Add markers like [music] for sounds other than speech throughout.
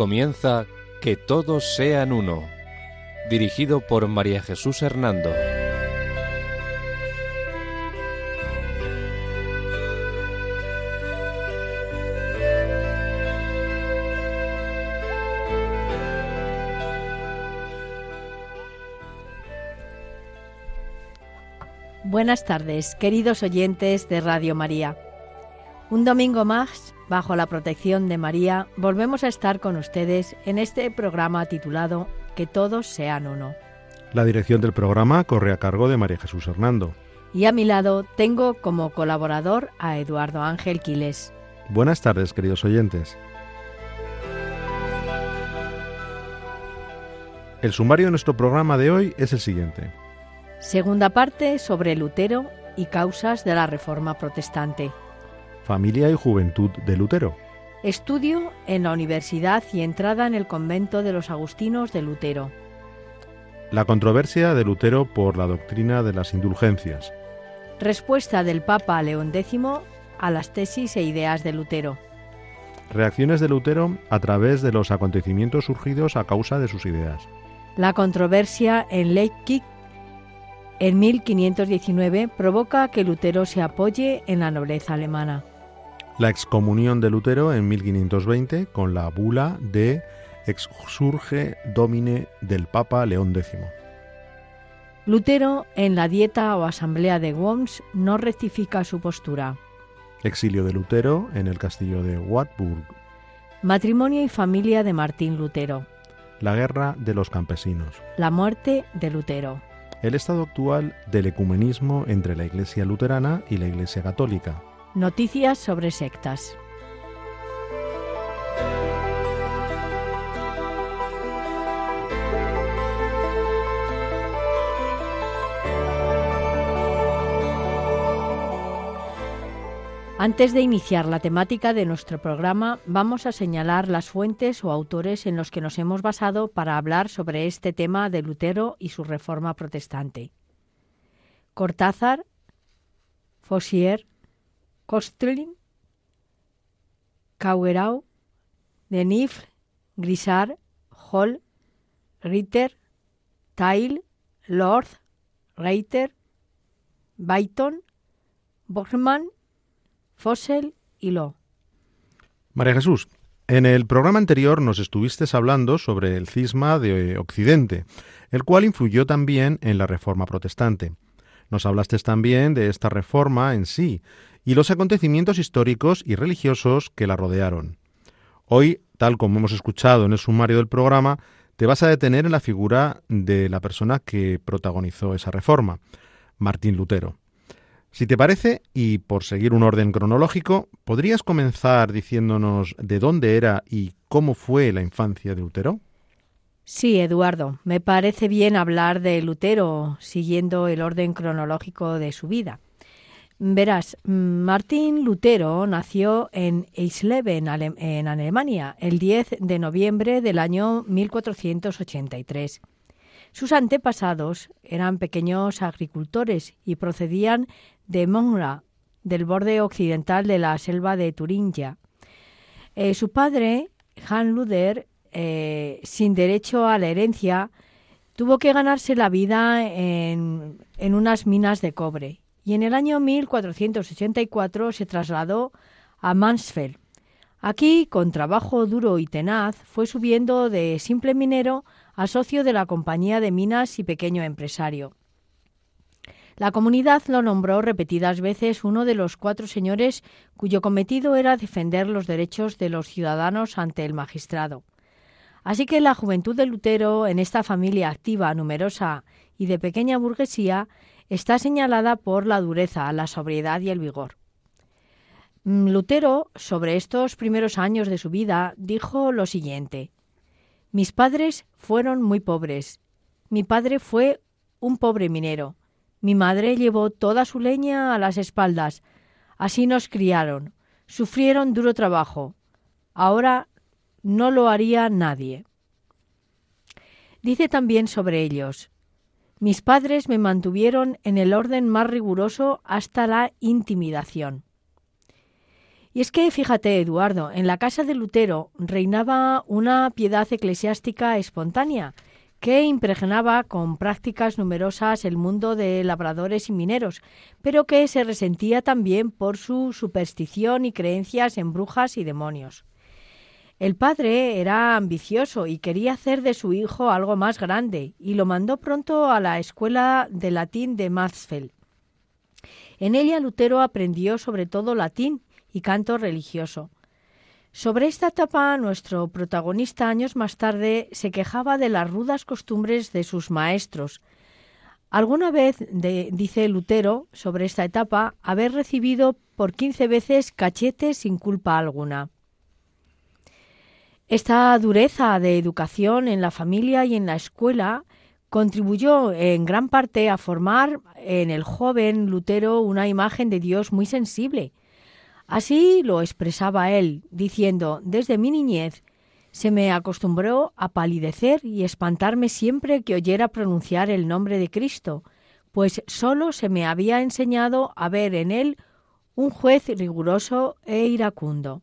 Comienza Que todos sean uno, dirigido por María Jesús Hernando. Buenas tardes, queridos oyentes de Radio María. Un domingo más, bajo la protección de María, volvemos a estar con ustedes en este programa titulado Que todos sean uno. La dirección del programa corre a cargo de María Jesús Hernando. Y a mi lado tengo como colaborador a Eduardo Ángel Quiles. Buenas tardes, queridos oyentes. El sumario de nuestro programa de hoy es el siguiente. Segunda parte sobre Lutero y causas de la Reforma Protestante. Familia y Juventud de Lutero. Estudio en la universidad y entrada en el convento de los Agustinos de Lutero. La controversia de Lutero por la doctrina de las indulgencias. Respuesta del Papa León X a las tesis e ideas de Lutero. Reacciones de Lutero a través de los acontecimientos surgidos a causa de sus ideas. La controversia en Leipzig en 1519 provoca que Lutero se apoye en la nobleza alemana. La excomunión de Lutero en 1520 con la bula de Exsurge Domine del Papa León X. Lutero en la dieta o asamblea de Worms no rectifica su postura. Exilio de Lutero en el castillo de Wartburg. Matrimonio y familia de Martín Lutero. La guerra de los campesinos. La muerte de Lutero el estado actual del ecumenismo entre la Iglesia luterana y la Iglesia católica. Noticias sobre sectas. Antes de iniciar la temática de nuestro programa, vamos a señalar las fuentes o autores en los que nos hemos basado para hablar sobre este tema de Lutero y su reforma protestante. Cortázar, Fossier, Kostlin, Cauerau, Denif, Grisard, Hall, Ritter, Tyle, Lord, Reiter, Byton, Borgman Fossel y Lo. María Jesús, en el programa anterior nos estuviste hablando sobre el cisma de Occidente, el cual influyó también en la Reforma protestante. Nos hablaste también de esta reforma en sí y los acontecimientos históricos y religiosos que la rodearon. Hoy, tal como hemos escuchado en el sumario del programa, te vas a detener en la figura de la persona que protagonizó esa reforma, Martín Lutero. Si te parece, y por seguir un orden cronológico, ¿podrías comenzar diciéndonos de dónde era y cómo fue la infancia de Lutero? Sí, Eduardo, me parece bien hablar de Lutero siguiendo el orden cronológico de su vida. Verás, Martín Lutero nació en Eisleben, en Alemania, el 10 de noviembre del año 1483. Sus antepasados eran pequeños agricultores y procedían de Monra, del borde occidental de la selva de Turingia. Eh, su padre, Han Luder, eh, sin derecho a la herencia, tuvo que ganarse la vida en, en unas minas de cobre y en el año 1484 se trasladó a Mansfeld. Aquí, con trabajo duro y tenaz, fue subiendo de simple minero a socio de la compañía de minas y pequeño empresario. La comunidad lo nombró repetidas veces uno de los cuatro señores cuyo cometido era defender los derechos de los ciudadanos ante el magistrado. Así que la juventud de Lutero, en esta familia activa, numerosa y de pequeña burguesía, está señalada por la dureza, la sobriedad y el vigor. Mm, Lutero, sobre estos primeros años de su vida, dijo lo siguiente Mis padres fueron muy pobres. Mi padre fue un pobre minero. Mi madre llevó toda su leña a las espaldas. Así nos criaron. Sufrieron duro trabajo. Ahora no lo haría nadie. Dice también sobre ellos, mis padres me mantuvieron en el orden más riguroso hasta la intimidación. Y es que, fíjate, Eduardo, en la casa de Lutero reinaba una piedad eclesiástica espontánea que impregnaba con prácticas numerosas el mundo de labradores y mineros, pero que se resentía también por su superstición y creencias en brujas y demonios. El padre era ambicioso y quería hacer de su hijo algo más grande, y lo mandó pronto a la escuela de latín de Marsfeld. En ella Lutero aprendió sobre todo latín y canto religioso. Sobre esta etapa, nuestro protagonista años más tarde se quejaba de las rudas costumbres de sus maestros. Alguna vez, dice Lutero, sobre esta etapa, haber recibido por quince veces cachetes sin culpa alguna. Esta dureza de educación en la familia y en la escuela contribuyó en gran parte a formar en el joven Lutero una imagen de Dios muy sensible, Así lo expresaba él, diciendo, desde mi niñez se me acostumbró a palidecer y espantarme siempre que oyera pronunciar el nombre de Cristo, pues sólo se me había enseñado a ver en él un juez riguroso e iracundo.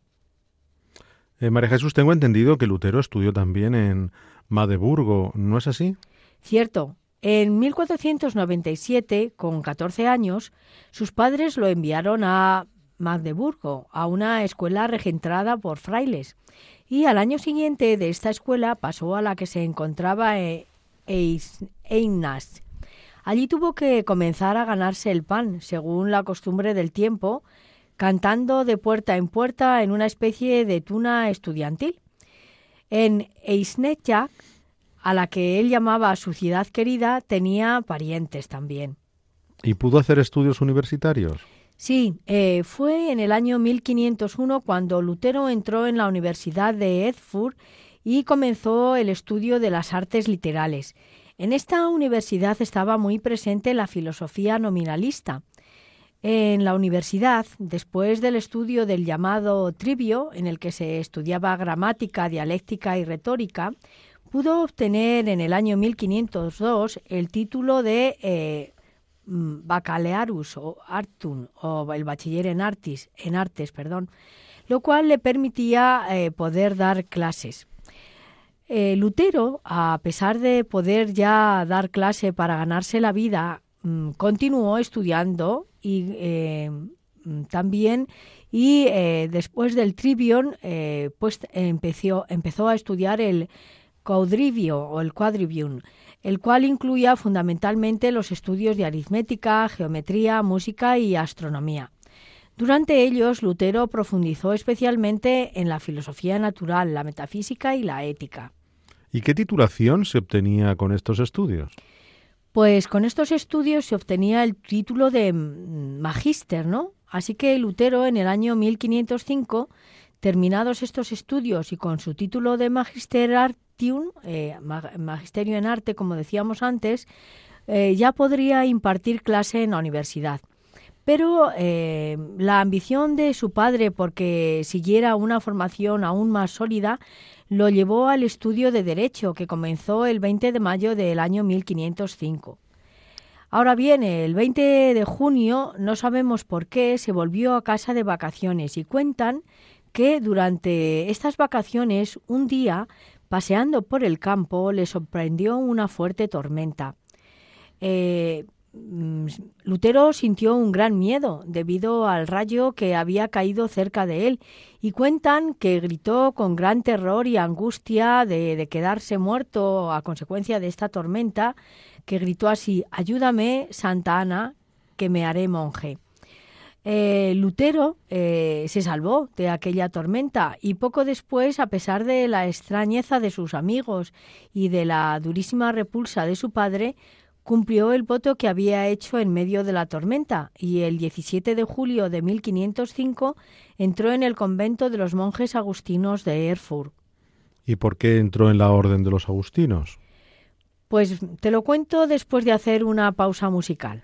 Eh, María Jesús, tengo entendido que Lutero estudió también en Magdeburgo, ¿no es así? Cierto. En 1497, con 14 años, sus padres lo enviaron a Magdeburgo, a una escuela regentrada por frailes, y al año siguiente de esta escuela pasó a la que se encontraba en Einas. Allí tuvo que comenzar a ganarse el pan, según la costumbre del tiempo, cantando de puerta en puerta en una especie de tuna estudiantil. En Eisnetjak, a la que él llamaba su ciudad querida, tenía parientes también. ¿Y pudo hacer estudios universitarios? Sí, eh, fue en el año 1501 cuando Lutero entró en la Universidad de Erfurt y comenzó el estudio de las artes literales. En esta universidad estaba muy presente la filosofía nominalista. En la universidad, después del estudio del llamado trivio, en el que se estudiaba gramática, dialéctica y retórica, pudo obtener en el año 1502 el título de eh, Mm, Bacalearus o Artun o el bachiller en artis, en artes, perdón, lo cual le permitía eh, poder dar clases. Eh, Lutero, a pesar de poder ya dar clase para ganarse la vida, mm, continuó estudiando y eh, mm, también y después del trivium pues empezó, empezó a estudiar el quadrivio o el quadrivium el cual incluía fundamentalmente los estudios de aritmética, geometría, música y astronomía. Durante ellos, Lutero profundizó especialmente en la filosofía natural, la metafísica y la ética. ¿Y qué titulación se obtenía con estos estudios? Pues con estos estudios se obtenía el título de magíster, ¿no? Así que Lutero en el año 1505, terminados estos estudios y con su título de magister eh, magisterio en arte, como decíamos antes, eh, ya podría impartir clase en la universidad. Pero eh, la ambición de su padre porque siguiera una formación aún más sólida lo llevó al estudio de Derecho, que comenzó el 20 de mayo del año 1505. Ahora bien, el 20 de junio, no sabemos por qué, se volvió a casa de vacaciones y cuentan que durante estas vacaciones un día Paseando por el campo le sorprendió una fuerte tormenta. Eh, Lutero sintió un gran miedo debido al rayo que había caído cerca de él y cuentan que gritó con gran terror y angustia de, de quedarse muerto a consecuencia de esta tormenta, que gritó así, Ayúdame, Santa Ana, que me haré monje. Eh, Lutero eh, se salvó de aquella tormenta y poco después, a pesar de la extrañeza de sus amigos y de la durísima repulsa de su padre, cumplió el voto que había hecho en medio de la tormenta y el 17 de julio de 1505 entró en el convento de los monjes agustinos de Erfurt. ¿Y por qué entró en la orden de los agustinos? Pues te lo cuento después de hacer una pausa musical.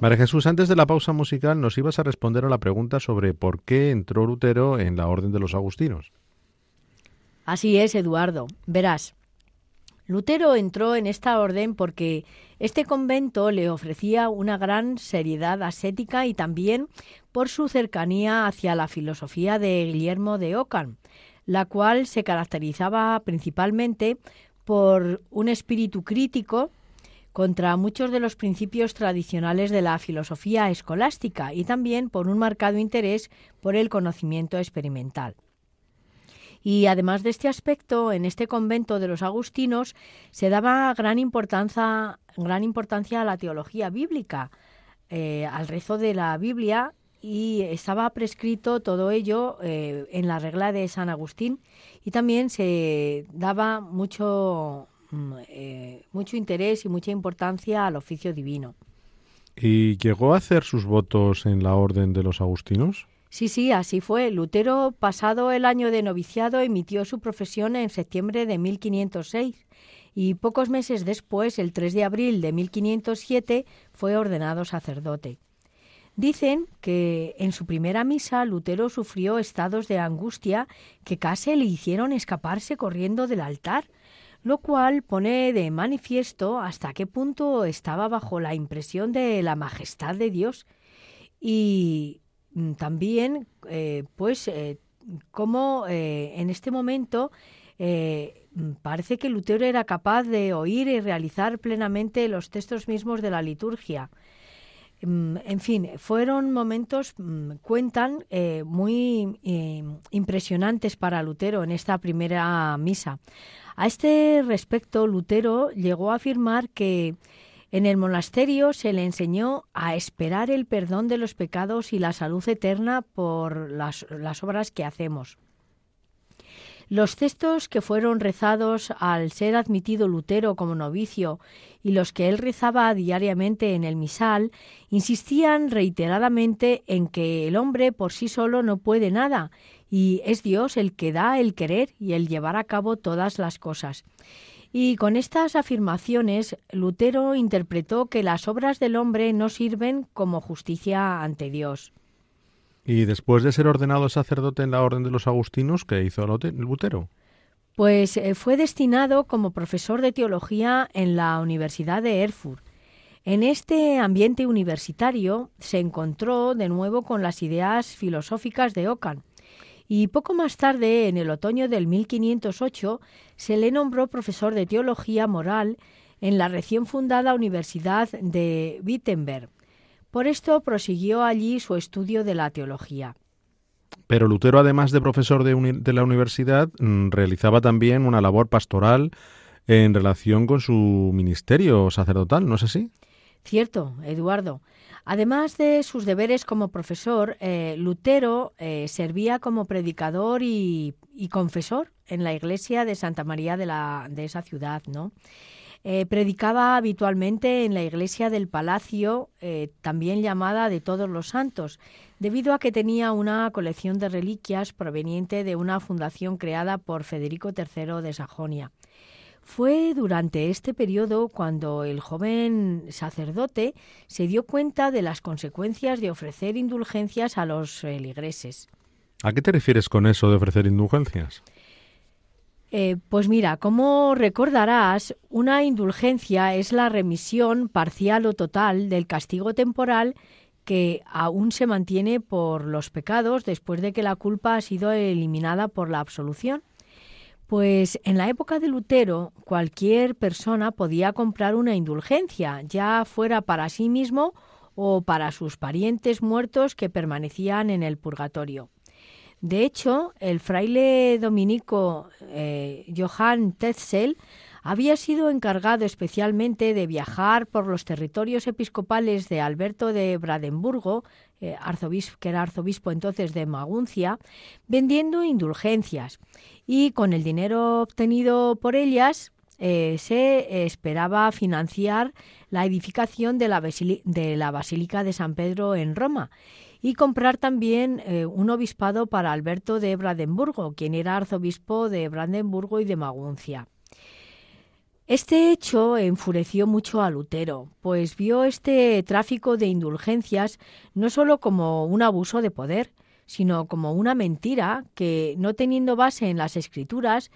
María Jesús, antes de la pausa musical nos ibas a responder a la pregunta sobre por qué entró Lutero en la Orden de los Agustinos. Así es, Eduardo. Verás, Lutero entró en esta orden porque este convento le ofrecía una gran seriedad ascética y también por su cercanía hacia la filosofía de Guillermo de Ockham, la cual se caracterizaba principalmente por un espíritu crítico contra muchos de los principios tradicionales de la filosofía escolástica y también por un marcado interés por el conocimiento experimental. Y además de este aspecto, en este convento de los agustinos se daba gran importancia, gran importancia a la teología bíblica, eh, al rezo de la Biblia y estaba prescrito todo ello eh, en la regla de San Agustín y también se daba mucho eh, mucho interés y mucha importancia al oficio divino. ¿Y llegó a hacer sus votos en la orden de los agustinos? Sí, sí, así fue. Lutero, pasado el año de noviciado, emitió su profesión en septiembre de 1506 y pocos meses después, el 3 de abril de 1507, fue ordenado sacerdote. Dicen que en su primera misa Lutero sufrió estados de angustia que casi le hicieron escaparse corriendo del altar, lo cual pone de manifiesto hasta qué punto estaba bajo la impresión de la majestad de Dios y mm, también, eh, pues, eh, cómo eh, en este momento mm, parece que Lutero era capaz de oír y realizar plenamente los textos mismos de la liturgia. Mm, en fin, fueron momentos, cuentan, muy impresionantes para Lutero en esta primera misa. A este respecto, Lutero llegó a afirmar que en el monasterio se le enseñó a esperar el perdón de los pecados y la salud eterna por las, obras que hacemos. Los textos que fueron rezados al ser admitido Lutero como novicio y los que él rezaba diariamente en el misal insistían reiteradamente en que el hombre por sí solo no puede nada y es Dios el que da el querer y el llevar a cabo todas las cosas. Y con estas afirmaciones, Lutero interpretó que las obras del hombre no sirven como justicia ante Dios. Y después de ser ordenado sacerdote en la Orden de los Agustinos, ¿qué hizo Lutero? Pues eh, fue destinado como profesor de teología en la Universidad de Erfurt. En este ambiente universitario se encontró de nuevo con las ideas filosóficas de Ockham y poco más tarde, en el otoño del 1508, se le nombró profesor de teología moral en la recién fundada Universidad de Wittenberg. Por esto prosiguió allí su estudio de la teología. Pero Lutero, además de profesor de, la universidad, mm, realizaba también una labor pastoral en relación con su ministerio sacerdotal, ¿no es así? Cierto, Eduardo. Además de sus deberes como profesor, eh, Lutero eh, servía como predicador y, confesor en la iglesia de Santa María de, la, de esa ciudad, ¿no? Eh, predicaba habitualmente en la iglesia del Palacio, también llamada de Todos los Santos, debido a que tenía una colección de reliquias proveniente de una fundación creada por Federico III de Sajonia. Fue durante este periodo cuando el joven sacerdote se dio cuenta de las consecuencias de ofrecer indulgencias a los feligreses. ¿A qué te refieres con eso de ofrecer indulgencias? Eh, pues mira, como recordarás, una indulgencia es la remisión parcial o total del castigo temporal que aún se mantiene por los pecados después de que la culpa ha sido eliminada por la absolución. Pues en la época de Lutero cualquier persona podía comprar una indulgencia, ya fuera para sí mismo o para sus parientes muertos que permanecían en el purgatorio. De hecho, el fraile dominico eh, Johann Tetzel había sido encargado especialmente de viajar por los territorios episcopales de Alberto de Brandenburgo, eh, que era arzobispo entonces de Maguncia, vendiendo indulgencias. Y con el dinero obtenido por ellas eh, se esperaba financiar la edificación de la Basílica de San Pedro en Roma y comprar también eh, un obispado para Alberto de Brandenburgo, quien era arzobispo de Brandenburgo y de Maguncia. Este hecho enfureció mucho a Lutero, pues vio este tráfico de indulgencias no sólo como un abuso de poder, sino como una mentira que, no teniendo base en las escrituras,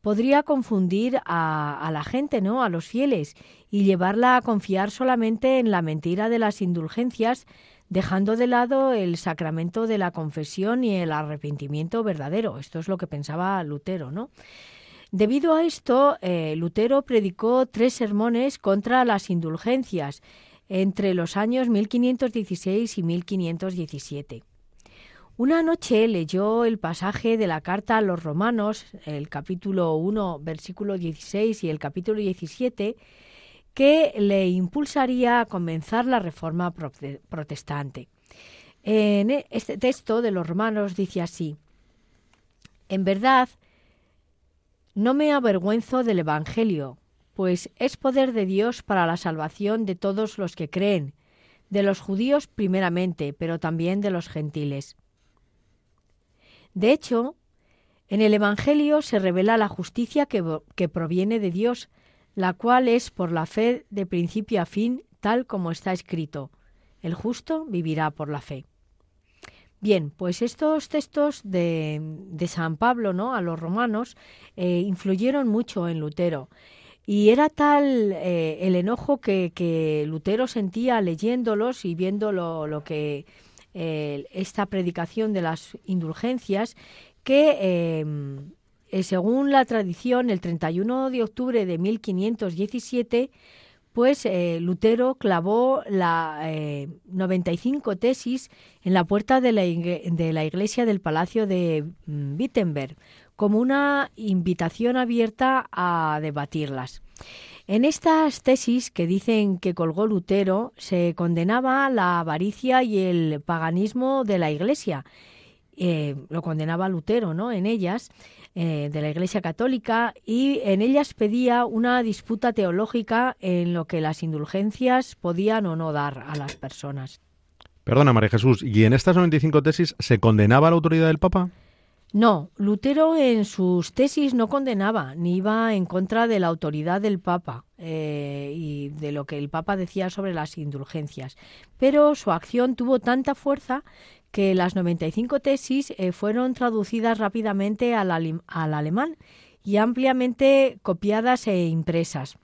podría confundir a, a, la gente, ¿no? a los fieles, y llevarla a confiar solamente en la mentira de las indulgencias dejando de lado el sacramento de la confesión y el arrepentimiento verdadero. Esto es lo que pensaba Lutero, ¿no? Debido a esto, eh, Lutero predicó tres sermones contra las indulgencias entre los años 1516 y 1517. Una noche leyó el pasaje de la carta a los romanos, el capítulo 1, versículo 16 y el capítulo 17, que le impulsaría a comenzar la reforma protestante. En e, este texto de los romanos dice así, en verdad, no me avergüenzo del Evangelio, pues es poder de Dios para la salvación de todos los que creen, de los judíos primeramente, pero también de los gentiles. De hecho, en el Evangelio se revela la justicia que, que proviene de Dios la cual es por la fe de principio a fin, tal como está escrito. El justo vivirá por la fe. Bien, pues estos textos de, de San Pablo ¿no? a los romanos eh, influyeron mucho en Lutero. Y era tal eh, el enojo que, Lutero sentía leyéndolos y viendo lo, que eh, esta predicación de las indulgencias que eh, según la tradición, el 31 de octubre de 1517, pues eh, Lutero clavó la 95 eh, tesis en la puerta de la, iglesia del Palacio de mm, Wittenberg, como una invitación abierta a debatirlas. En estas tesis que dicen que colgó Lutero se condenaba la avaricia y el paganismo de la Iglesia. Lo condenaba Lutero, ¿no? En ellas eh, de la Iglesia Católica y en ellas pedía una disputa teológica en lo que las indulgencias podían o no dar a las personas. Perdona, María Jesús, ¿y en estas 95 tesis se condenaba la autoridad del Papa? No, Lutero en sus tesis no condenaba ni iba en contra de la autoridad del Papa eh, y de lo que el Papa decía sobre las indulgencias, pero su acción tuvo tanta fuerza que las 95 tesis eh, fueron traducidas rápidamente al, al, alemán y ampliamente copiadas e impresas.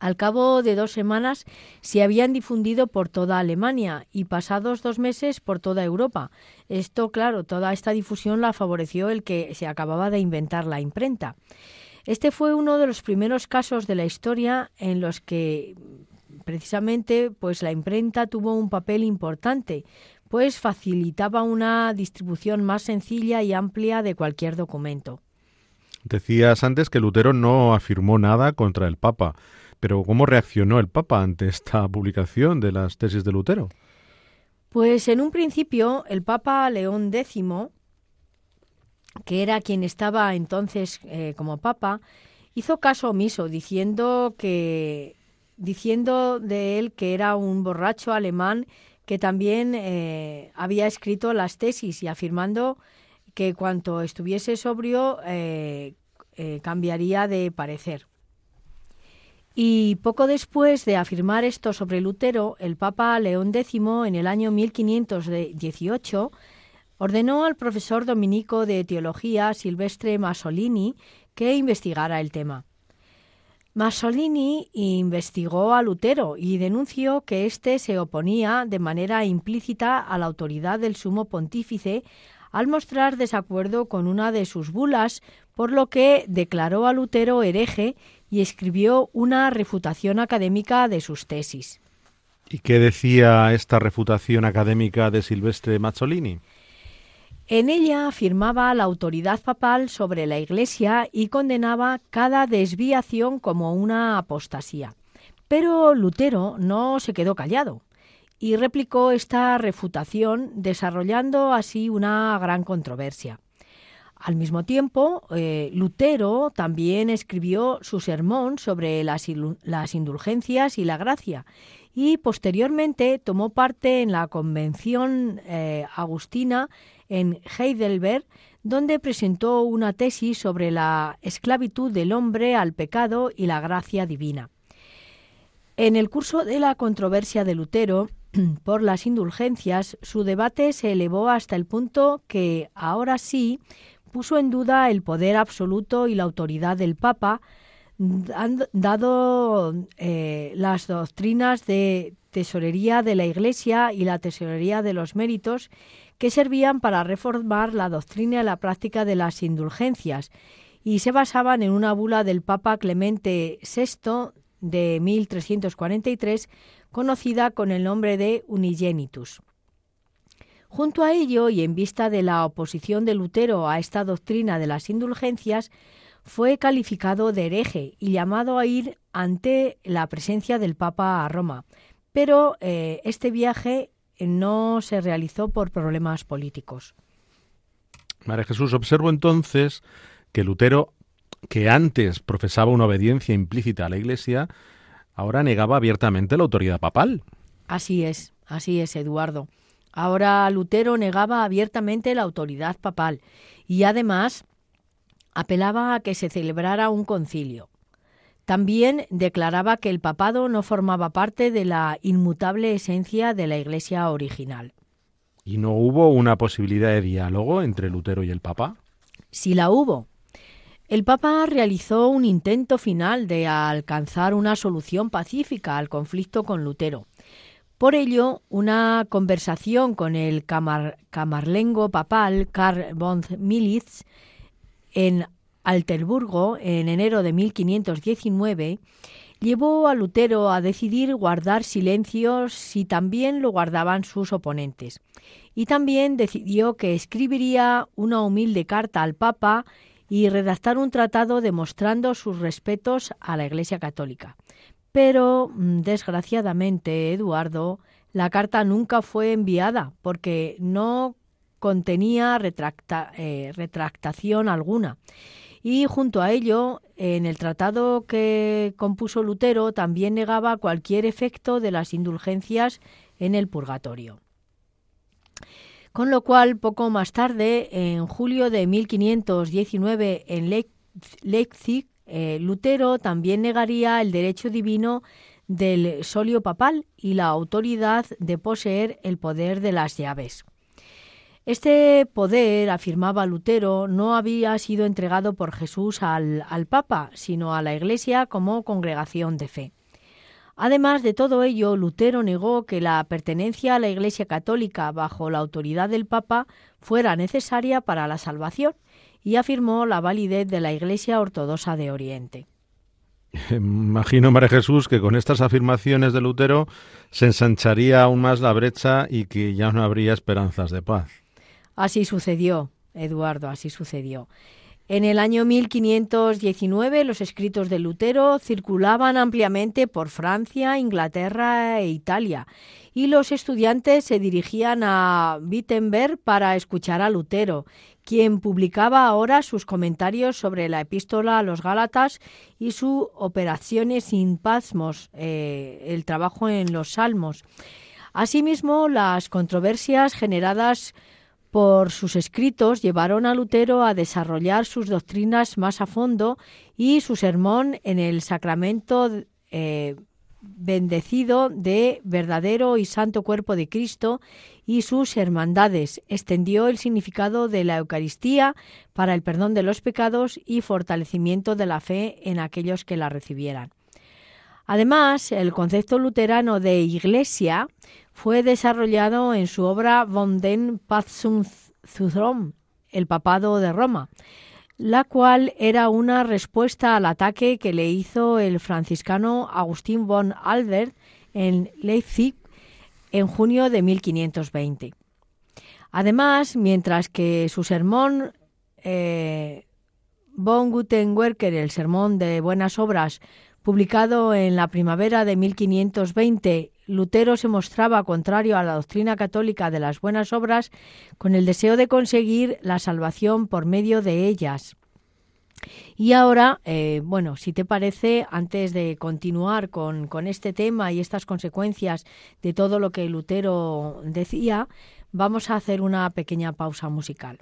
Al cabo de dos semanas se habían difundido por toda Alemania y pasados dos meses por toda Europa. Esto, claro, toda esta difusión la favoreció el que se acababa de inventar la imprenta. Este fue uno de los primeros casos de la historia en los que precisamente pues la imprenta tuvo un papel importante, pues facilitaba una distribución más sencilla y amplia de cualquier documento. Decías antes que Lutero no afirmó nada contra el Papa, pero ¿cómo reaccionó el Papa ante esta publicación de las tesis de Lutero? Pues en un principio el Papa León X, que era quien estaba entonces eh, como Papa, hizo caso omiso, diciendo que diciendo de él que era un borracho alemán que también eh, había escrito las tesis y afirmando que cuanto estuviese sobrio eh, eh, cambiaría de parecer. Y poco después de afirmar esto sobre Lutero, el Papa León X, en el año 1518, ordenó al profesor dominico de teología Silvestre Masolini que investigara el tema. Masolini investigó a Lutero y denunció que éste se oponía de manera implícita a la autoridad del sumo pontífice al mostrar desacuerdo con una de sus bulas, por lo que declaró a Lutero hereje y escribió una refutación académica de sus tesis. ¿Y qué decía esta refutación académica de Silvestre Mazzolini? En ella afirmaba la autoridad papal sobre la Iglesia y condenaba cada desviación como una apostasía. Pero Lutero no se quedó callado y replicó esta refutación desarrollando así una gran controversia. Al mismo tiempo, eh, Lutero también escribió su sermón sobre las, indulgencias y la gracia y posteriormente tomó parte en la Convención eh, Agustina en Heidelberg, donde presentó una tesis sobre la esclavitud del hombre al pecado y la gracia divina. En el curso de la controversia de Lutero [clears throat] por las indulgencias, su debate se elevó hasta el punto que, ahora sí, puso en duda el poder absoluto y la autoridad del Papa, dado eh, las doctrinas de tesorería de la Iglesia y la tesorería de los méritos que servían para reformar la doctrina y la práctica de las indulgencias y se basaban en una bula del Papa Clemente VI de 1343 conocida con el nombre de Unigenitus. Junto a ello, y en vista de la oposición de Lutero a esta doctrina de las indulgencias, fue calificado de hereje y llamado a ir ante la presencia del Papa a Roma. Pero eh, este viaje no se realizó por problemas políticos. María Jesús, observo entonces que Lutero, que antes profesaba una obediencia implícita a la Iglesia, ahora negaba abiertamente la autoridad papal. Así es, así es, Eduardo. Ahora Lutero negaba abiertamente la autoridad papal y además apelaba a que se celebrara un concilio. También declaraba que el papado no formaba parte de la inmutable esencia de la Iglesia original. ¿Y no hubo una posibilidad de diálogo entre Lutero y el Papa? Sí la hubo. El Papa realizó un intento final de alcanzar una solución pacífica al conflicto con Lutero, por ello, una conversación con el camarlengo papal Karl von Militz en Alterburgo en enero de 1519 llevó a Lutero a decidir guardar silencio si también lo guardaban sus oponentes. Y también decidió que escribiría una humilde carta al Papa y redactar un tratado demostrando sus respetos a la Iglesia Católica. Pero, mm, desgraciadamente, Eduardo, la carta nunca fue enviada porque no contenía eh, retractación alguna. Y junto a ello, en el tratado que compuso Lutero también negaba cualquier efecto de las indulgencias en el purgatorio. Con lo cual, poco más tarde, en julio de 1519, en Leipzig, eh, Lutero también negaría el derecho divino del solio papal y la autoridad de poseer el poder de las llaves. Este poder, afirmaba Lutero, no había sido entregado por Jesús al, Papa, sino a la Iglesia como congregación de fe. Además de todo ello, Lutero negó que la pertenencia a la Iglesia católica bajo la autoridad del Papa fuera necesaria para la salvación y afirmó la validez de la Iglesia Ortodoxa de Oriente. Imagino, María Jesús, que con estas afirmaciones de Lutero se ensancharía aún más la brecha y que ya no habría esperanzas de paz. Así sucedió, Eduardo, así sucedió. En el año 1519 los escritos de Lutero circulaban ampliamente por Francia, Inglaterra e Italia y los estudiantes se dirigían a Wittenberg para escuchar a Lutero, quien publicaba ahora sus comentarios sobre la epístola a los Gálatas y sus operaciones sin pasmos, eh, el trabajo en los salmos. Asimismo, las controversias generadas por sus escritos llevaron a Lutero a desarrollar sus doctrinas más a fondo y su sermón en el sacramento eh, bendecido de verdadero y santo cuerpo de Cristo y sus hermandades. Extendió el significado de la Eucaristía para el perdón de los pecados y fortalecimiento de la fe en aquellos que la recibieran. Además, el concepto luterano de iglesia fue desarrollado en su obra Von den Patzum el papado de Roma, la cual era una respuesta al ataque que le hizo el franciscano Agustín von Albert en Leipzig en junio de 1520. Además, mientras que su sermón eh, Von Guten Werker, el sermón de buenas obras, publicado en la primavera de 1520, Lutero se mostraba contrario a la doctrina católica de las buenas obras con el deseo de conseguir la salvación por medio de ellas. Y ahora, eh, bueno, si te parece, antes de continuar con, con este tema y estas consecuencias de todo lo que Lutero decía, vamos a hacer una pequeña pausa musical.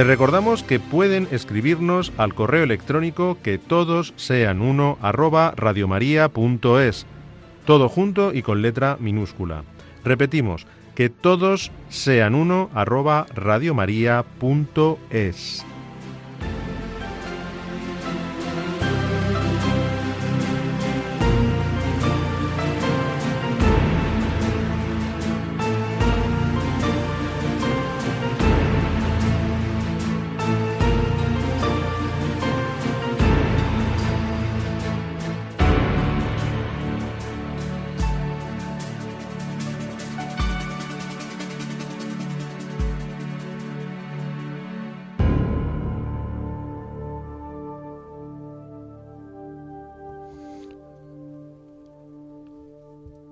Les recordamos que pueden escribirnos al correo electrónico que todos sean uno arroba todo junto y con letra minúscula. Repetimos, que todos sean uno arroba.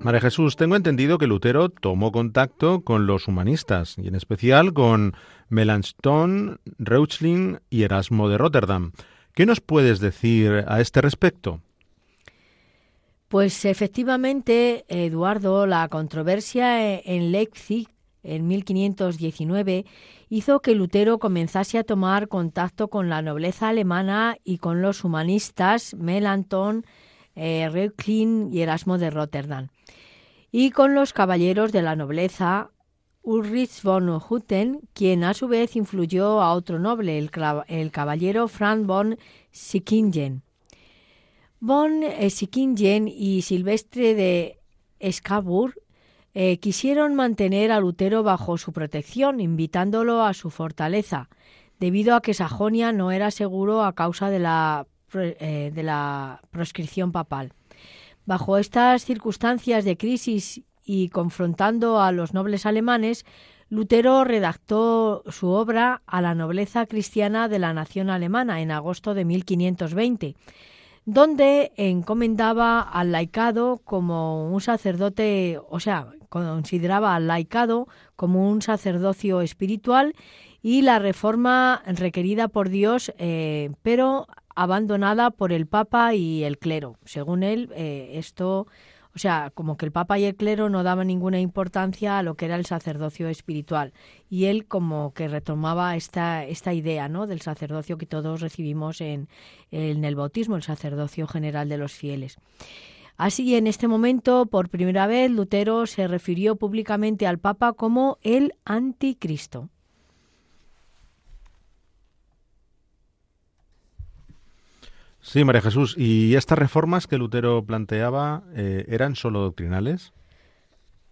María Jesús, tengo entendido que Lutero tomó contacto con los humanistas y en especial con Melanchthon, Reuchlin y Erasmo de Rotterdam. ¿Qué nos puedes decir a este respecto? Pues efectivamente, Eduardo, la controversia en Leipzig en 1519 hizo que Lutero comenzase a tomar contacto con la nobleza alemana y con los humanistas Melanchthon, eh, y Erasmo de Rotterdam y con los caballeros de la nobleza Ulrich von Hutten, quien a su vez influyó a otro noble, el, caballero Franz von Sickingen. Von eh, Sickingen y Silvestre de Scabur eh, quisieron mantener a Lutero bajo su protección, invitándolo a su fortaleza, debido a que Sajonia no era seguro a causa de la, de la proscripción papal. Bajo estas circunstancias de crisis y confrontando a los nobles alemanes, Lutero redactó su obra a la nobleza cristiana de la nación alemana en agosto de 1520, donde encomendaba al laicado como un sacerdote, o sea, consideraba al laicado como un sacerdocio espiritual y la reforma requerida por Dios, eh, pero abandonada por el Papa y el clero. Según él, eh, esto, o sea, como que el Papa y el clero no daban ninguna importancia a lo que era el sacerdocio espiritual. Y él como que retomaba esta, esta idea ¿no? del sacerdocio que todos recibimos en, en el bautismo, el sacerdocio general de los fieles. Así, en este momento, por primera vez, Lutero se refirió públicamente al Papa como el anticristo. Sí, María Jesús. ¿Y estas reformas que Lutero planteaba eh, eran solo doctrinales?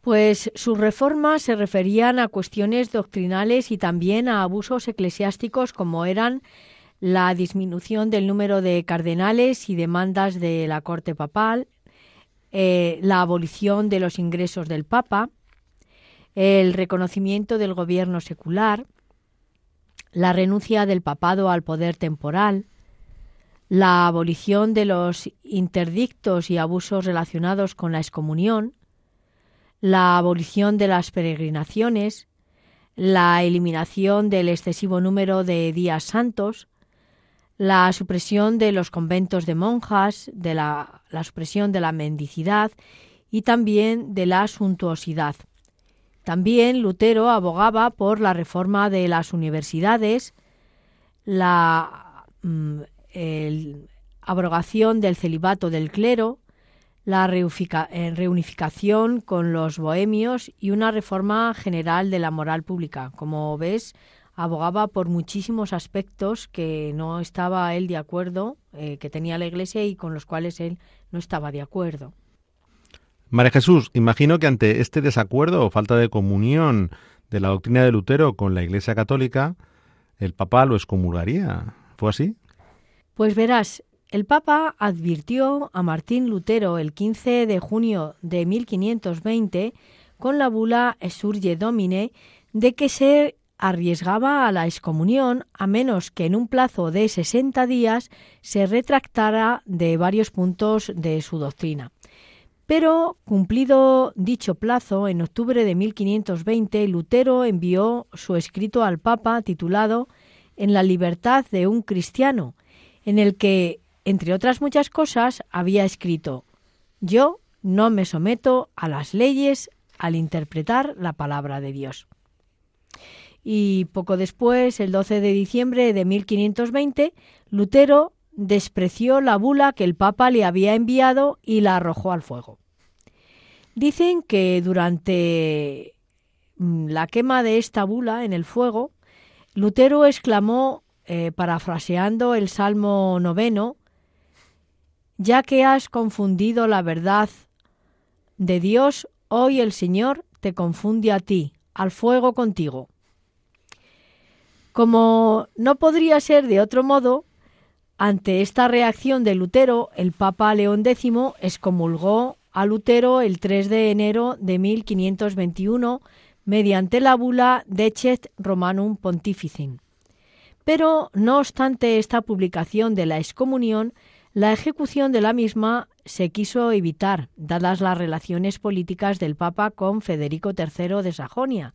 Pues sus reformas se referían a cuestiones doctrinales y también a abusos eclesiásticos como eran la disminución del número de cardenales y demandas de la corte papal, eh, la abolición de los ingresos del Papa, el reconocimiento del gobierno secular, la renuncia del papado al poder temporal, la abolición de los interdictos y abusos relacionados con la excomunión, la abolición de las peregrinaciones, la eliminación del excesivo número de días santos, la supresión de los conventos de monjas, de la, la supresión de la mendicidad y también de la suntuosidad. También Lutero abogaba por la reforma de las universidades, la la abrogación del celibato del clero, la eh, reunificación con los bohemios y una reforma general de la moral pública. Como ves, abogaba por muchísimos aspectos que no estaba él de acuerdo, eh, que tenía la Iglesia y con los cuales él no estaba de acuerdo. María Jesús, imagino que ante este desacuerdo o falta de comunión de la doctrina de Lutero con la Iglesia Católica, el Papa lo excomulgaría. ¿Fue así? Pues verás, el Papa advirtió a Martín Lutero el 15 de junio de 1520 con la bula Esurge Domine de que se arriesgaba a la excomunión a menos que en un plazo de 60 días se retractara de varios puntos de su doctrina. Pero, cumplido dicho plazo, en octubre de 1520, Lutero envió su escrito al Papa titulado En la libertad de un cristiano, en el que, entre otras muchas cosas, había escrito Yo no me someto a las leyes al interpretar la palabra de Dios. Y poco después, el 12 de diciembre de 1520, Lutero despreció la bula que el Papa le había enviado y la arrojó al fuego. Dicen que durante mm, la quema de esta bula en el fuego, Lutero exclamó eh, parafraseando el Salmo noveno, ya que has confundido la verdad de Dios, hoy el Señor te confunde a ti, al fuego contigo. Como no podría ser de otro modo, ante esta reacción de Lutero, el Papa León X excomulgó a Lutero el 3 de enero de 1521 mediante la bula Decet Romanum Pontificem. Pero, no obstante esta publicación de la excomunión, la ejecución de la misma se quiso evitar, dadas las relaciones políticas del Papa con Federico III de Sajonia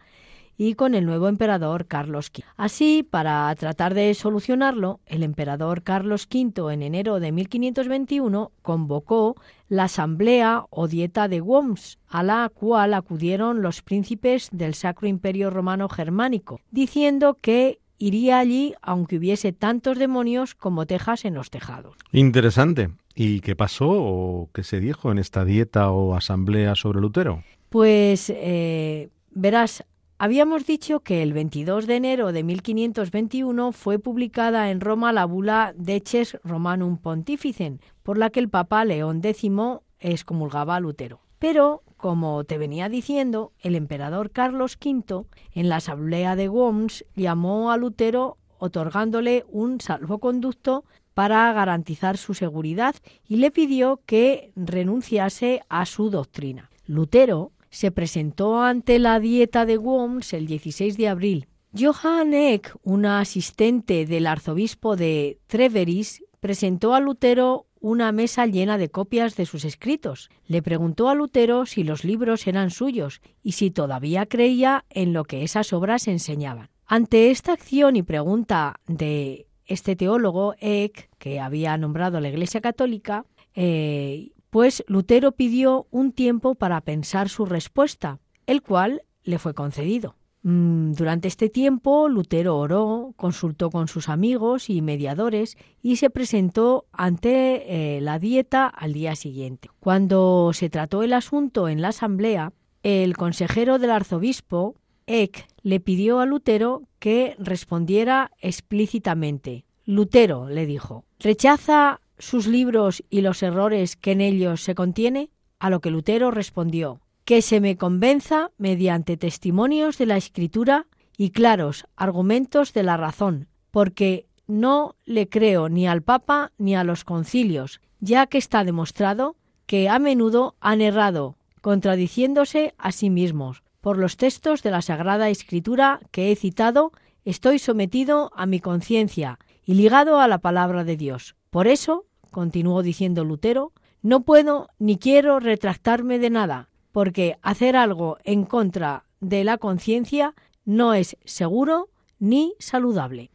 y con el nuevo emperador Carlos V. Así, para tratar de solucionarlo, el emperador Carlos V en enero de 1521 convocó la asamblea o dieta de Worms, a la cual acudieron los príncipes del Sacro Imperio Romano Germánico, diciendo que iría allí aunque hubiese tantos demonios como tejas en los tejados. Interesante. ¿Y qué pasó o qué se dijo en esta dieta o asamblea sobre Lutero? Pues eh, verás, Habíamos dicho que el 22 de enero de 1521 fue publicada en Roma la bula Deces Romanum Pontificem, por la que el Papa León X excomulgaba a Lutero. Pero, como te venía diciendo, el emperador Carlos V, en la asamblea de Worms, llamó a Lutero otorgándole un salvoconducto para garantizar su seguridad y le pidió que renunciase a su doctrina. Lutero se presentó ante la dieta de Worms el 16 de abril. Johann Eck, una asistente del arzobispo de Treveris, presentó a Lutero una mesa llena de copias de sus escritos. Le preguntó a Lutero si los libros eran suyos y si todavía creía en lo que esas obras enseñaban. Ante esta acción y pregunta de este teólogo Eck, que había nombrado la Iglesia Católica, eh, pues Lutero pidió un tiempo para pensar su respuesta, el cual le fue concedido. Mm, durante este tiempo, Lutero oró, consultó con sus amigos y mediadores y se presentó ante eh, la dieta al día siguiente. Cuando se trató el asunto en la asamblea, el consejero del arzobispo, Eck, le pidió a Lutero que respondiera explícitamente. Lutero le dijo, ¿rechaza sus libros y los errores que en ellos se contiene? A lo que Lutero respondió, que se me convenza mediante testimonios de la Escritura y claros argumentos de la razón, porque no le creo ni al Papa ni a los concilios, ya que está demostrado que a menudo han errado, contradiciéndose a sí mismos. Por los textos de la Sagrada Escritura que he citado, estoy sometido a mi conciencia y ligado a la palabra de Dios. Por eso continuó diciendo Lutero, no puedo ni quiero retractarme de nada, porque hacer algo en contra de la conciencia no es seguro ni saludable.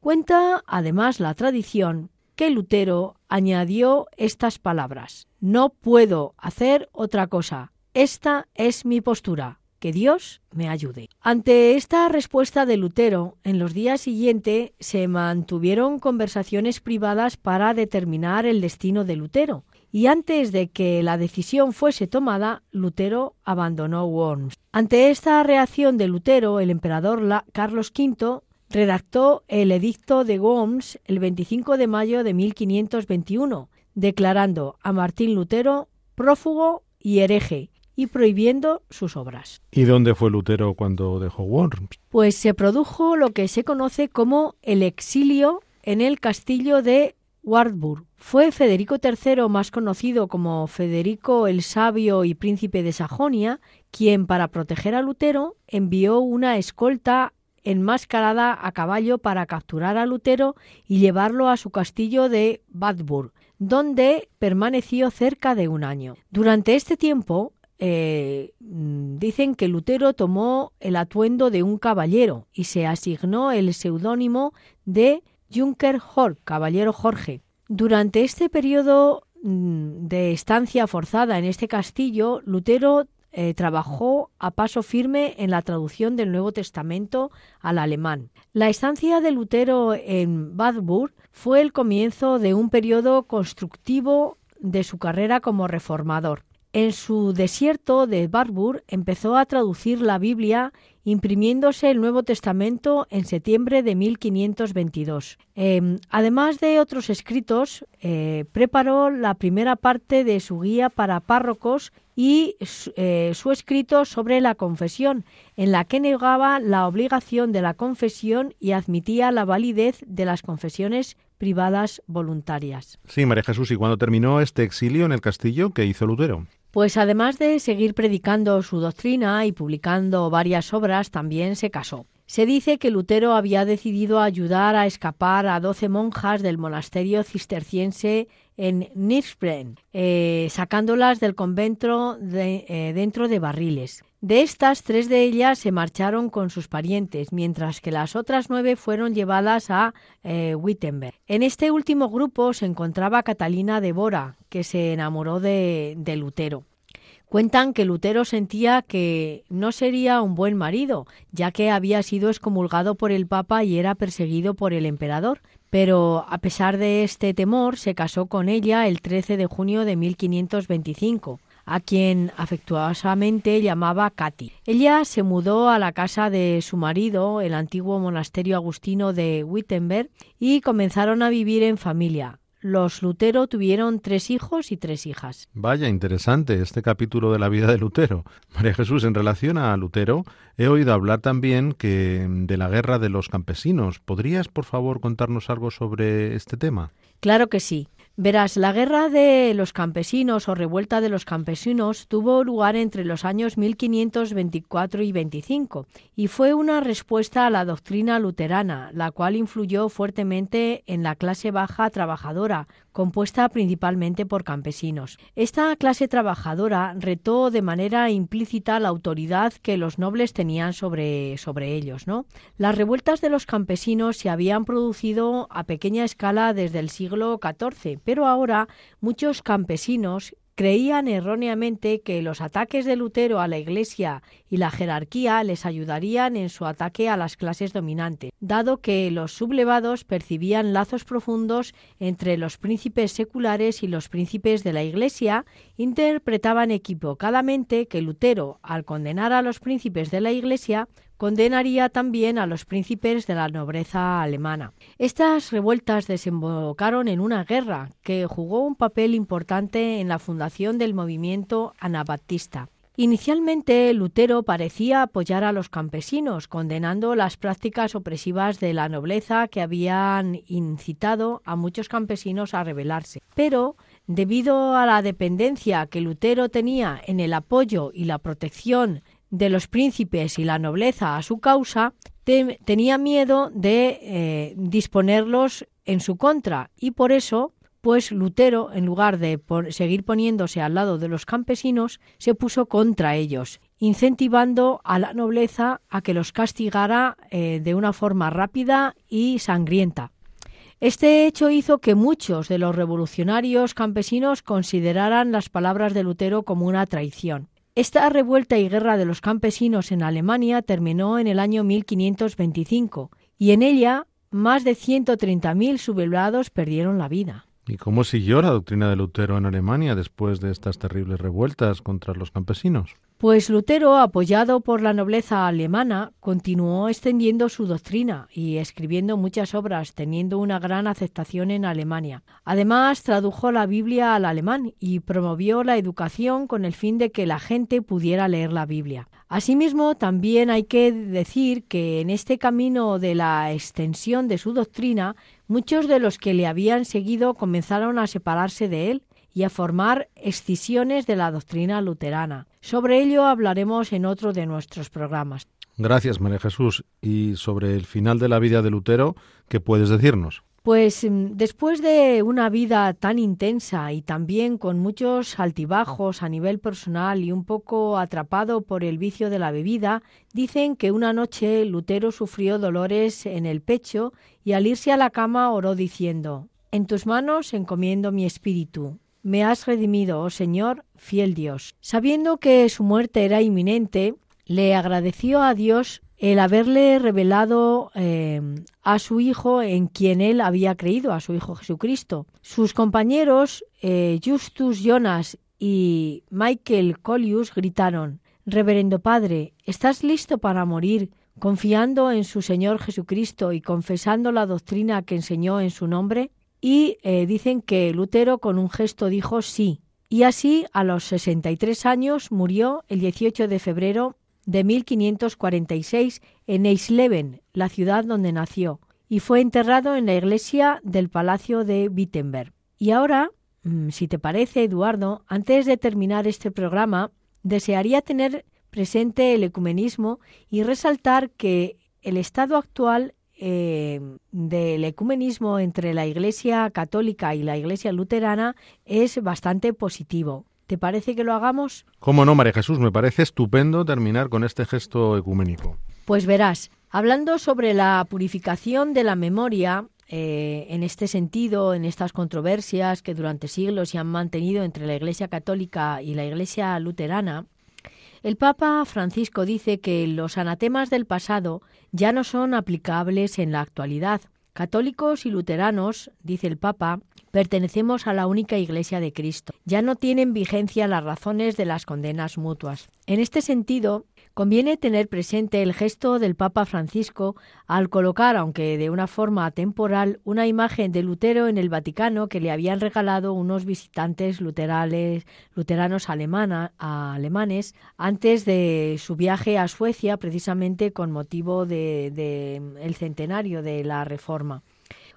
Cuenta además la tradición que Lutero añadió estas palabras, no puedo hacer otra cosa, esta es mi postura, que Dios me ayude. Ante esta respuesta de Lutero, en los días siguientes se mantuvieron conversaciones privadas para determinar el destino de Lutero, y antes de que la decisión fuese tomada, Lutero abandonó Worms. Ante esta reacción de Lutero, el emperador Carlos V redactó el edicto de Worms el 25 de mayo de 1521, declarando a Martín Lutero prófugo y hereje y prohibiendo sus obras. ¿Y dónde fue Lutero cuando dejó Worms? Pues se produjo lo que se conoce como el exilio en el castillo de Wartburg. Fue Federico III, más conocido como Federico el Sabio y Príncipe de Sajonia, quien para proteger a Lutero envió una escolta enmascarada a caballo para capturar a Lutero y llevarlo a su castillo de Wartburg, donde permaneció cerca de un año. Durante este tiempo, eh, dicen que Lutero tomó el atuendo de un caballero y se asignó el seudónimo de Junker Hor, caballero Jorge. Durante este periodo mm, de estancia forzada en este castillo, Lutero eh, trabajó a paso firme en la traducción del Nuevo Testamento al alemán. La estancia de Lutero en Badburg fue el comienzo de un periodo constructivo de su carrera como reformador. En su desierto de Barbour empezó a traducir la Biblia imprimiéndose el Nuevo Testamento en septiembre de 1522. Em, además de otros escritos, eh, preparó la primera parte de su guía para párrocos y eh, su escrito sobre la confesión, en la que negaba la obligación de la confesión y admitía la validez de las confesiones privadas voluntarias. Sí, María Jesús, ¿y cuando terminó este exilio en el castillo, qué hizo Lutero? Pues además de seguir predicando su doctrina y publicando varias obras, también se casó. Se dice que Lutero había decidido ayudar a escapar a doce monjas del monasterio cisterciense en Nirspren, eh, sacándolas del convento de, dentro de barriles. De estas, tres de ellas se marcharon con sus parientes, mientras que las otras nueve fueron llevadas a Wittenberg. En este último grupo se encontraba Catalina de Bora, que se enamoró de, de Lutero. Cuentan que Lutero sentía que no sería un buen marido, ya que había sido excomulgado por el Papa y era perseguido por el emperador, pero a pesar de este temor se casó con ella el 13 de junio de 1525 a quien afectuosamente llamaba Katy. Ella se mudó a la casa de su marido, el antiguo monasterio agustino de Wittenberg, y comenzaron a vivir en familia los Lutero tuvieron tres hijos y tres hijas. Vaya, interesante este capítulo de la vida de Lutero. María Jesús, en relación a Lutero, he oído hablar también que de la guerra de los campesinos. ¿Podrías, por favor, contarnos algo sobre este tema? Claro que sí. Verás, la guerra de los campesinos o revuelta de los campesinos tuvo lugar entre los años 1524 y 25 y fue una respuesta a la doctrina luterana, la cual influyó fuertemente en la clase baja trabajadora, compuesta principalmente por campesinos. Esta clase trabajadora retó de manera implícita la autoridad que los nobles tenían sobre, sobre ellos. ¿no? Las revueltas de los campesinos se habían producido a pequeña escala desde el siglo XIV, pero ahora muchos campesinos creían erróneamente que los ataques de Lutero a la Iglesia y la jerarquía les ayudarían en su ataque a las clases dominantes, dado que los sublevados percibían lazos profundos entre los príncipes seculares y los príncipes de la Iglesia, interpretaban equivocadamente que Lutero, al condenar a los príncipes de la Iglesia, condenaría también a los príncipes de la nobleza alemana. Estas revueltas desembocaron en una guerra que jugó un papel importante en la fundación del movimiento anabaptista. Inicialmente, Lutero parecía apoyar a los campesinos, condenando las prácticas opresivas de la nobleza que habían incitado a muchos campesinos a rebelarse. Pero, debido a la dependencia que Lutero tenía en el apoyo y la protección de los príncipes y la nobleza a su causa, tenía miedo de eh, disponerlos en su contra y por eso, pues Lutero, en lugar de seguir poniéndose al lado de los campesinos, se puso contra ellos, incentivando a la nobleza a que los castigara eh, de una forma rápida y sangrienta. Este hecho hizo que muchos de los revolucionarios campesinos consideraran las palabras de Lutero como una traición. Esta revuelta y guerra de los campesinos en Alemania terminó en el año 1525 y en ella más de 130.000 sublevados perdieron la vida. ¿Y cómo siguió la doctrina de Lutero en Alemania después de estas terribles revueltas contra los campesinos? Pues Lutero, apoyado por la nobleza alemana, continuó extendiendo su doctrina y escribiendo muchas obras, teniendo una gran aceptación en Alemania. Además, tradujo la Biblia al alemán y promovió la educación con el fin de que la gente pudiera leer la Biblia. Asimismo, también hay que decir que en este camino de la extensión de su doctrina, muchos de los que le habían seguido comenzaron a separarse de él y a formar escisiones de la doctrina luterana. Sobre ello hablaremos en otro de nuestros programas. Gracias, María Jesús. Y sobre el final de la vida de Lutero, ¿qué puedes decirnos? Pues mm, después de una vida tan intensa y también con muchos altibajos a nivel personal y un poco atrapado por el vicio de la bebida, dicen que una noche Lutero sufrió dolores en el pecho y al irse a la cama oró diciendo, En tus manos encomiendo mi espíritu, me has redimido, oh Señor, fiel Dios. Sabiendo que su muerte era inminente, le agradeció a Dios el haberle revelado eh, a su Hijo en quien él había creído, a su Hijo Jesucristo. Sus compañeros, eh, Justus Jonas y Michael Collius, gritaron, Reverendo Padre, ¿estás listo para morir confiando en su Señor Jesucristo y confesando la doctrina que enseñó en su nombre? Y eh, dicen que Lutero con un gesto dijo sí. Y así, a los 63 años, murió el 18 de febrero de 1546 en Eisleben, la ciudad donde nació, y fue enterrado en la iglesia del Palacio de Wittenberg. Y ahora, mm, si te parece, Eduardo, antes de terminar este programa, desearía tener presente el ecumenismo y resaltar que el estado actual eh, del ecumenismo entre la Iglesia católica y la Iglesia luterana es bastante positivo. ¿Te parece que lo hagamos? Cómo no, María Jesús, me parece estupendo terminar con este gesto ecuménico. Pues verás, hablando sobre la purificación de la memoria, eh, en este sentido, en estas controversias que durante siglos se han mantenido entre la Iglesia católica y la Iglesia luterana, el Papa Francisco dice que los anatemas del pasado ya no son aplicables en la actualidad. Católicos y luteranos, dice el Papa, Pertenecemos a la única Iglesia de Cristo. Ya no tienen vigencia las razones de las condenas mutuas. En este sentido, Conviene tener presente el gesto del Papa Francisco al colocar, aunque de una forma temporal, una imagen de Lutero en el Vaticano que le habían regalado unos visitantes luteranos alemanes antes de su viaje a Suecia, precisamente con motivo del de, centenario de la Reforma.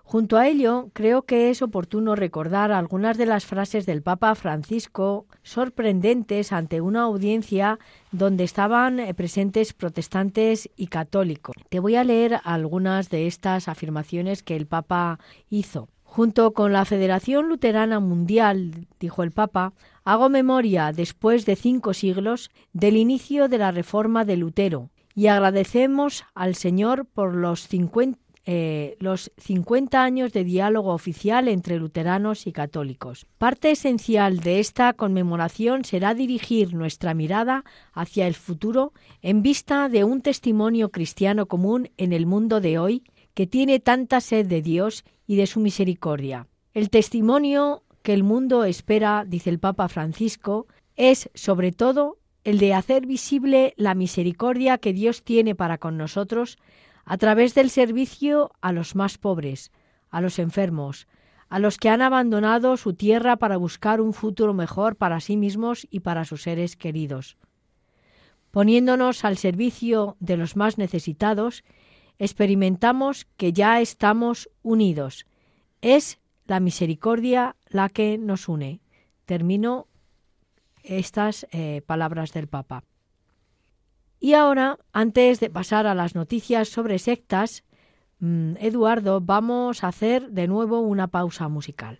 Junto a ello, creo que es oportuno recordar algunas de las frases del Papa Francisco sorprendentes ante una audiencia donde estaban eh, presentes protestantes y católicos. Te voy a leer algunas de estas afirmaciones que el Papa hizo. Junto con la Federación Luterana Mundial, dijo el Papa, hago memoria, después de cinco siglos, del inicio de la reforma de Lutero, y agradecemos al Señor por los 50 eh, los 50 años de diálogo oficial entre luteranos y católicos. Parte esencial de esta conmemoración será dirigir nuestra mirada hacia el futuro en vista de un testimonio cristiano común en el mundo de hoy que tiene tanta sed de Dios y de su misericordia. El testimonio que el mundo espera, dice el Papa Francisco, es sobre todo el de hacer visible la misericordia que Dios tiene para con nosotros a través del servicio a los más pobres, a los enfermos, a los que han abandonado su tierra para buscar un futuro mejor para sí mismos y para sus seres queridos. Poniéndonos al servicio de los más necesitados, experimentamos que ya estamos unidos. Es la misericordia la que nos une. Termino estas eh, palabras del Papa. Y ahora, antes de pasar a las noticias sobre sectas, mm, Eduardo, vamos a hacer de nuevo una pausa musical.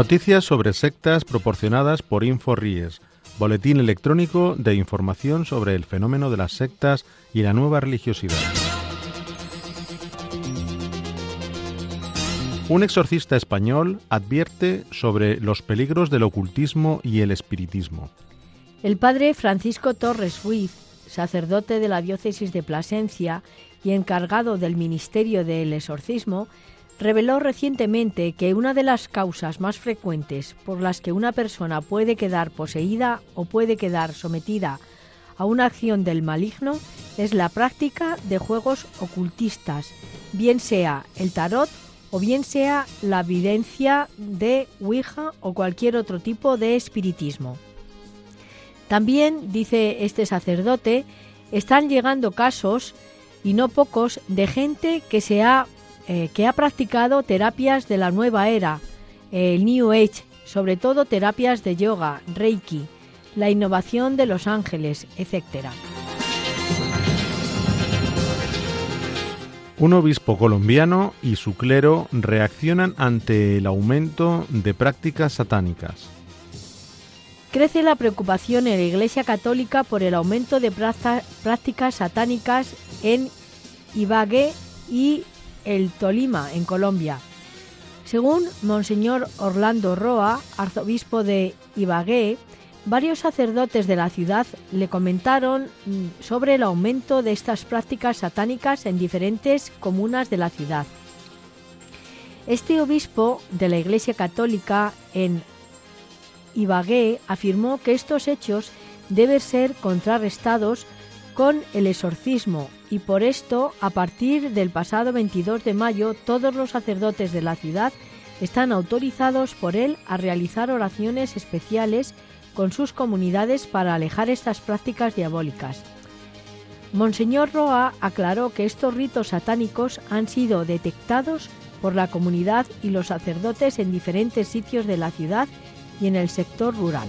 Noticias sobre sectas proporcionadas por InfoRies, boletín electrónico de información sobre el fenómeno de las sectas y la nueva religiosidad. Un exorcista español advierte sobre los peligros del ocultismo y el espiritismo. El padre Francisco Torres Ruiz, sacerdote de la diócesis de Plasencia y encargado del ministerio del exorcismo, reveló recientemente que una de las causas más frecuentes por las que una persona puede quedar poseída o puede quedar sometida a una acción del maligno es la práctica de juegos ocultistas, bien sea el tarot o bien sea la evidencia de Ouija o cualquier otro tipo de espiritismo. También, dice este sacerdote, están llegando casos, y no pocos, de gente que se ha eh, que ha practicado terapias de la nueva era, el New Age, sobre todo terapias de yoga, Reiki, la innovación de los ángeles, etc. Un obispo colombiano y su clero reaccionan ante el aumento de prácticas satánicas. Crece la preocupación en la Iglesia Católica por el aumento de prácticas satánicas en Ibagué y el Tolima, en Colombia. Según Monseñor Orlando Roa, arzobispo de Ibagué, varios sacerdotes de la ciudad le comentaron mm, sobre el aumento de estas prácticas satánicas en diferentes comunas de la ciudad. Este obispo de la Iglesia Católica en Ibagué afirmó que estos hechos deben ser contrarrestados con el exorcismo y por esto, a partir del pasado 22 de mayo, todos los sacerdotes de la ciudad están autorizados por él a realizar oraciones especiales con sus comunidades para alejar estas prácticas diabólicas. Monseñor Roa aclaró que estos ritos satánicos han sido detectados por la comunidad y los sacerdotes en diferentes sitios de la ciudad y en el sector rural.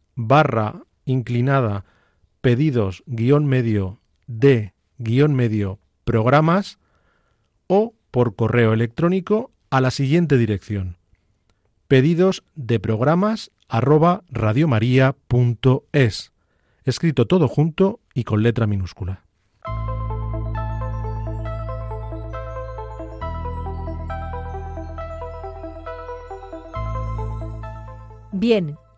barra inclinada pedidos guion medio de guion medio programas o por correo electrónico a la siguiente dirección pedidos de programas arroba radiomaria.es escrito todo junto y con letra minúscula. Bien,